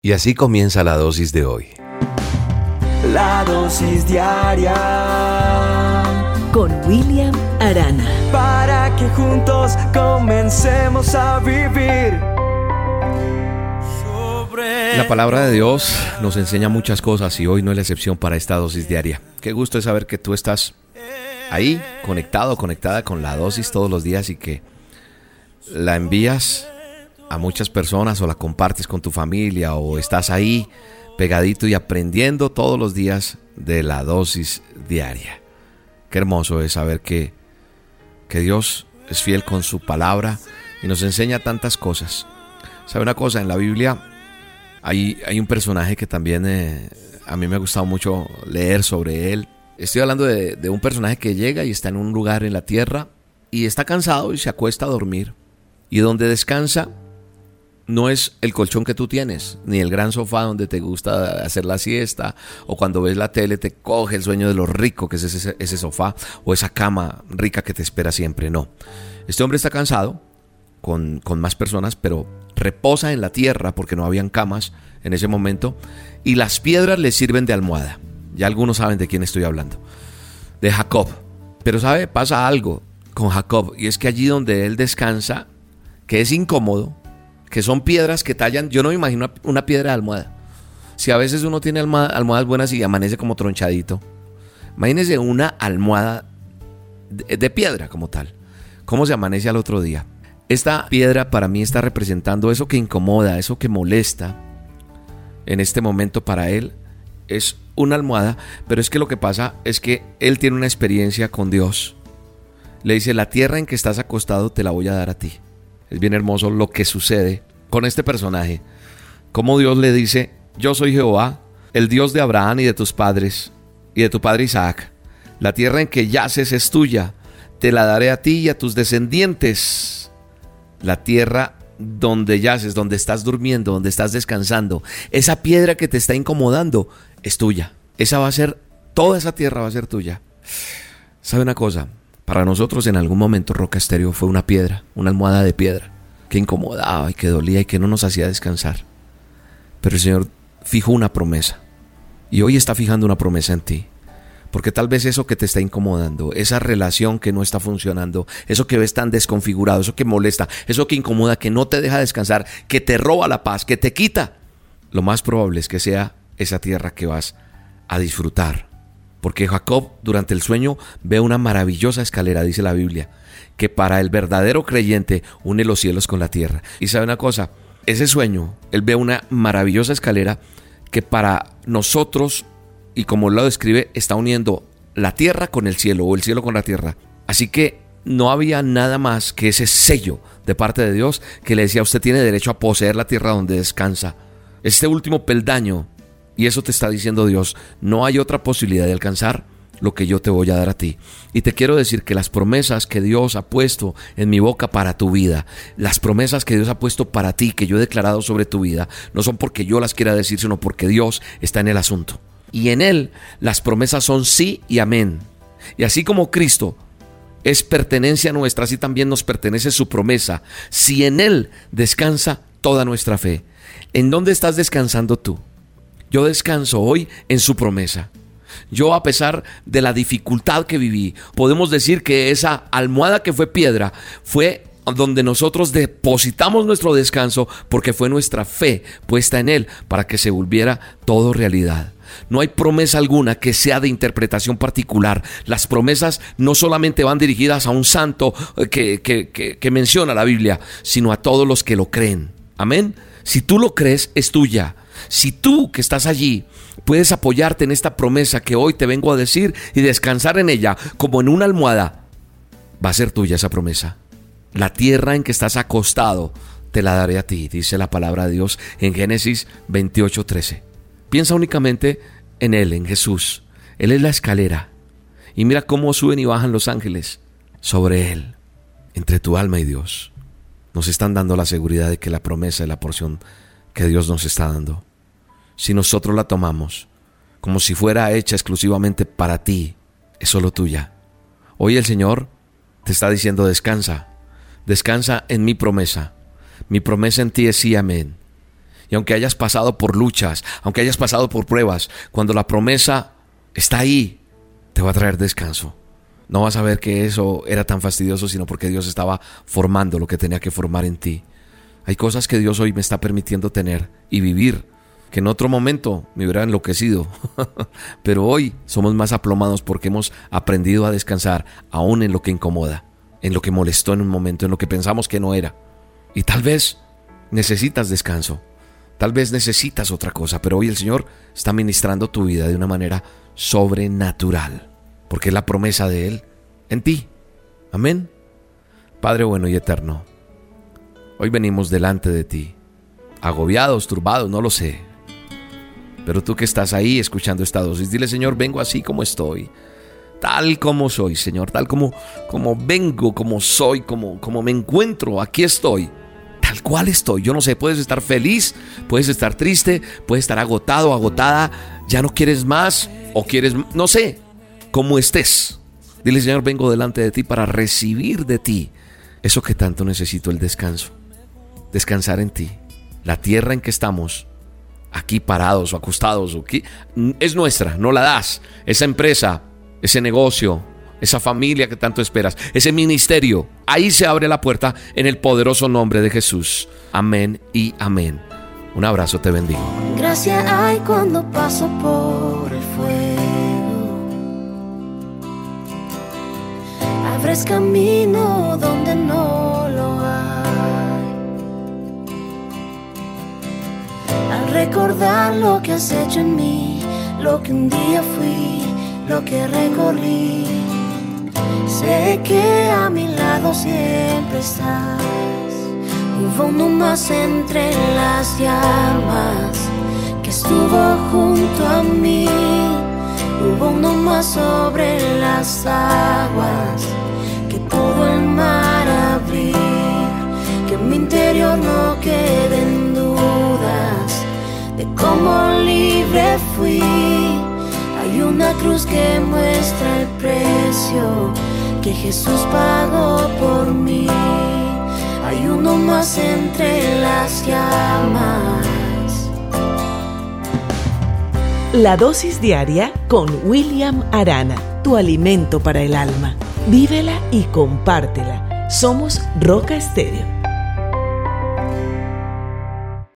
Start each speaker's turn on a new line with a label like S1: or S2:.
S1: Y así comienza la dosis de hoy.
S2: La dosis diaria
S3: con William Arana.
S2: Para que juntos comencemos a vivir.
S4: La palabra de Dios nos enseña muchas cosas y hoy no es la excepción para esta dosis diaria. Qué gusto es saber que tú estás ahí conectado, conectada con la dosis todos los días y que la envías a muchas personas o la compartes con tu familia o estás ahí pegadito y aprendiendo todos los días de la dosis diaria. Qué hermoso es saber que, que Dios es fiel con su palabra y nos enseña tantas cosas. ¿Sabe una cosa? En la Biblia hay, hay un personaje que también eh, a mí me ha gustado mucho leer sobre él. Estoy hablando de, de un personaje que llega y está en un lugar en la tierra y está cansado y se acuesta a dormir. Y donde descansa no es el colchón que tú tienes, ni el gran sofá donde te gusta hacer la siesta, o cuando ves la tele te coge el sueño de lo rico que es ese, sofá, o esa cama rica que te espera siempre. No. Este hombre está cansado, con, con más personas, pero reposa en la tierra porque no habían camas en ese momento, y las piedras le sirven de almohada. Ya algunos saben de quién estoy hablando. De Jacob. Pero sabe, pasa algo con Jacob, y es que allí donde él descansa, que es incómodo, que son piedras que tallan. Yo no me imagino una, piedra de almohada. Si a veces uno tiene almohadas buenas y amanece como tronchadito, imagínese una almohada de, piedra como tal. ¿Cómo se amanece al otro día? Esta piedra para mí está representando eso que incomoda, eso que molesta. En este momento para él es una almohada, pero es que lo que pasa es que él tiene una experiencia con Dios. Le dice, la tierra en que estás acostado te la voy a dar a ti. Es bien hermoso lo que sucede con este personaje. Como Dios le dice, yo soy Jehová, el Dios de Abraham y de tus padres, y de tu padre Isaac. La tierra en que yaces es tuya, te la daré a ti y a tus descendientes. La tierra donde yaces, donde estás durmiendo, donde estás descansando, esa piedra que te está incomodando, es tuya. Esa va a ser, toda esa tierra va a ser tuya. ¿Sabe una cosa? Para nosotros en algún momento Roca Estéreo fue una piedra, una almohada de piedra, que incomodaba y que dolía y que no nos hacía descansar. Pero el Señor fijó una promesa. Y hoy está fijando una promesa en ti. Porque tal vez eso que te está incomodando, esa relación que no está funcionando, eso que ves tan desconfigurado, eso que molesta, eso que incomoda, que no te deja descansar, que te roba la paz, que te quita, lo más probable es que sea esa tierra que vas a disfrutar porque Jacob durante el sueño ve una maravillosa escalera, dice la Biblia, que para el verdadero creyente une los cielos con la tierra. Y sabe una cosa, ese sueño, él ve una maravillosa escalera que para nosotros, y como lo describe, está uniendo la tierra con el cielo o el cielo con la tierra. Así que no había nada más que ese sello de parte de Dios que le decía, usted tiene derecho a poseer la tierra donde descansa. Este último peldaño y eso te está diciendo Dios, no hay otra posibilidad de alcanzar lo que yo te voy a dar a ti. Y te quiero decir que las promesas que Dios ha puesto en mi boca para tu vida, las promesas que Dios ha puesto para ti, que yo he declarado sobre tu vida, no son porque yo las quiera decir, sino porque Dios está en el asunto. Y en Él las promesas son sí y amén. Y así como Cristo es pertenencia nuestra, así también nos pertenece su promesa. Si en Él descansa toda nuestra fe, ¿en dónde estás descansando tú? Yo descanso hoy en su promesa. Yo a pesar de la dificultad que viví, podemos decir que esa almohada que fue piedra fue donde nosotros depositamos nuestro descanso porque fue nuestra fe puesta en Él para que se volviera todo realidad. No hay promesa alguna que sea de interpretación particular. Las promesas no solamente van dirigidas a un santo eh, que, que, que menciona la Biblia, sino a todos los que lo creen. Amén. Si tú lo crees, es tuya. Si tú que estás allí puedes apoyarte en esta promesa que hoy te vengo a decir y descansar en ella como en una almohada, va a ser tuya esa promesa. La tierra en que estás acostado te la daré a ti, dice la palabra de Dios en Génesis 28:13. Piensa únicamente en Él, en Jesús. Él es la escalera. Y mira cómo suben y bajan los ángeles sobre Él, entre tu alma y Dios. Nos están dando la seguridad de que la promesa es la porción que Dios nos está dando si nosotros la tomamos como si fuera hecha exclusivamente para ti, es solo tuya. Hoy el Señor te está diciendo descansa, descansa en mi promesa. Mi promesa en ti es sí, amén. Y aunque hayas pasado por luchas, aunque hayas pasado por pruebas, cuando la promesa está ahí, te va a traer descanso. No vas a ver que eso era tan fastidioso, sino porque Dios estaba formando lo que tenía que formar en ti. Hay cosas que Dios hoy me está permitiendo tener y vivir, que en otro momento me hubiera enloquecido. Pero hoy somos más aplomados porque hemos aprendido a descansar aún en lo que incomoda, en lo que molestó en un momento, en lo que pensamos que no era. Y tal vez necesitas descanso, tal vez necesitas otra cosa, pero hoy el Señor está ministrando tu vida de una manera sobrenatural, porque es la promesa de Él en ti. Amén. Padre bueno y eterno. Hoy venimos delante de ti, agobiados, turbados, no lo sé. Pero tú que estás ahí escuchando esta dosis, dile Señor, vengo así como estoy, tal como soy, Señor, tal como, como vengo, como soy, como, como me encuentro, aquí estoy, tal cual estoy. Yo no sé, puedes estar feliz, puedes estar triste, puedes estar agotado, agotada, ya no quieres más o quieres, no sé, como estés. Dile Señor, vengo delante de ti para recibir de ti eso que tanto necesito, el descanso descansar en ti. La tierra en que estamos, aquí parados o acostados, aquí, es nuestra, no la das. Esa empresa, ese negocio, esa familia que tanto esperas, ese ministerio, ahí se abre la puerta en el poderoso nombre de Jesús. Amén y amén. Un abrazo, te bendigo.
S5: Gracias hay cuando paso por el fuego. Abres camino donde no recordar lo que has hecho en mí, lo que un día fui, lo que recorrí. Sé que a mi lado siempre estás. Hubo uno más entre las llamas que estuvo junto a mí. Hubo uno más sobre las aguas que todo el mar abrir. Que en mi interior no dudas de cómo libre fui. Hay una cruz que muestra el precio que Jesús pagó por mí. Hay uno más entre las llamas.
S3: La dosis diaria con William Arana, tu alimento para el alma. Vívela y compártela. Somos Roca Estéreo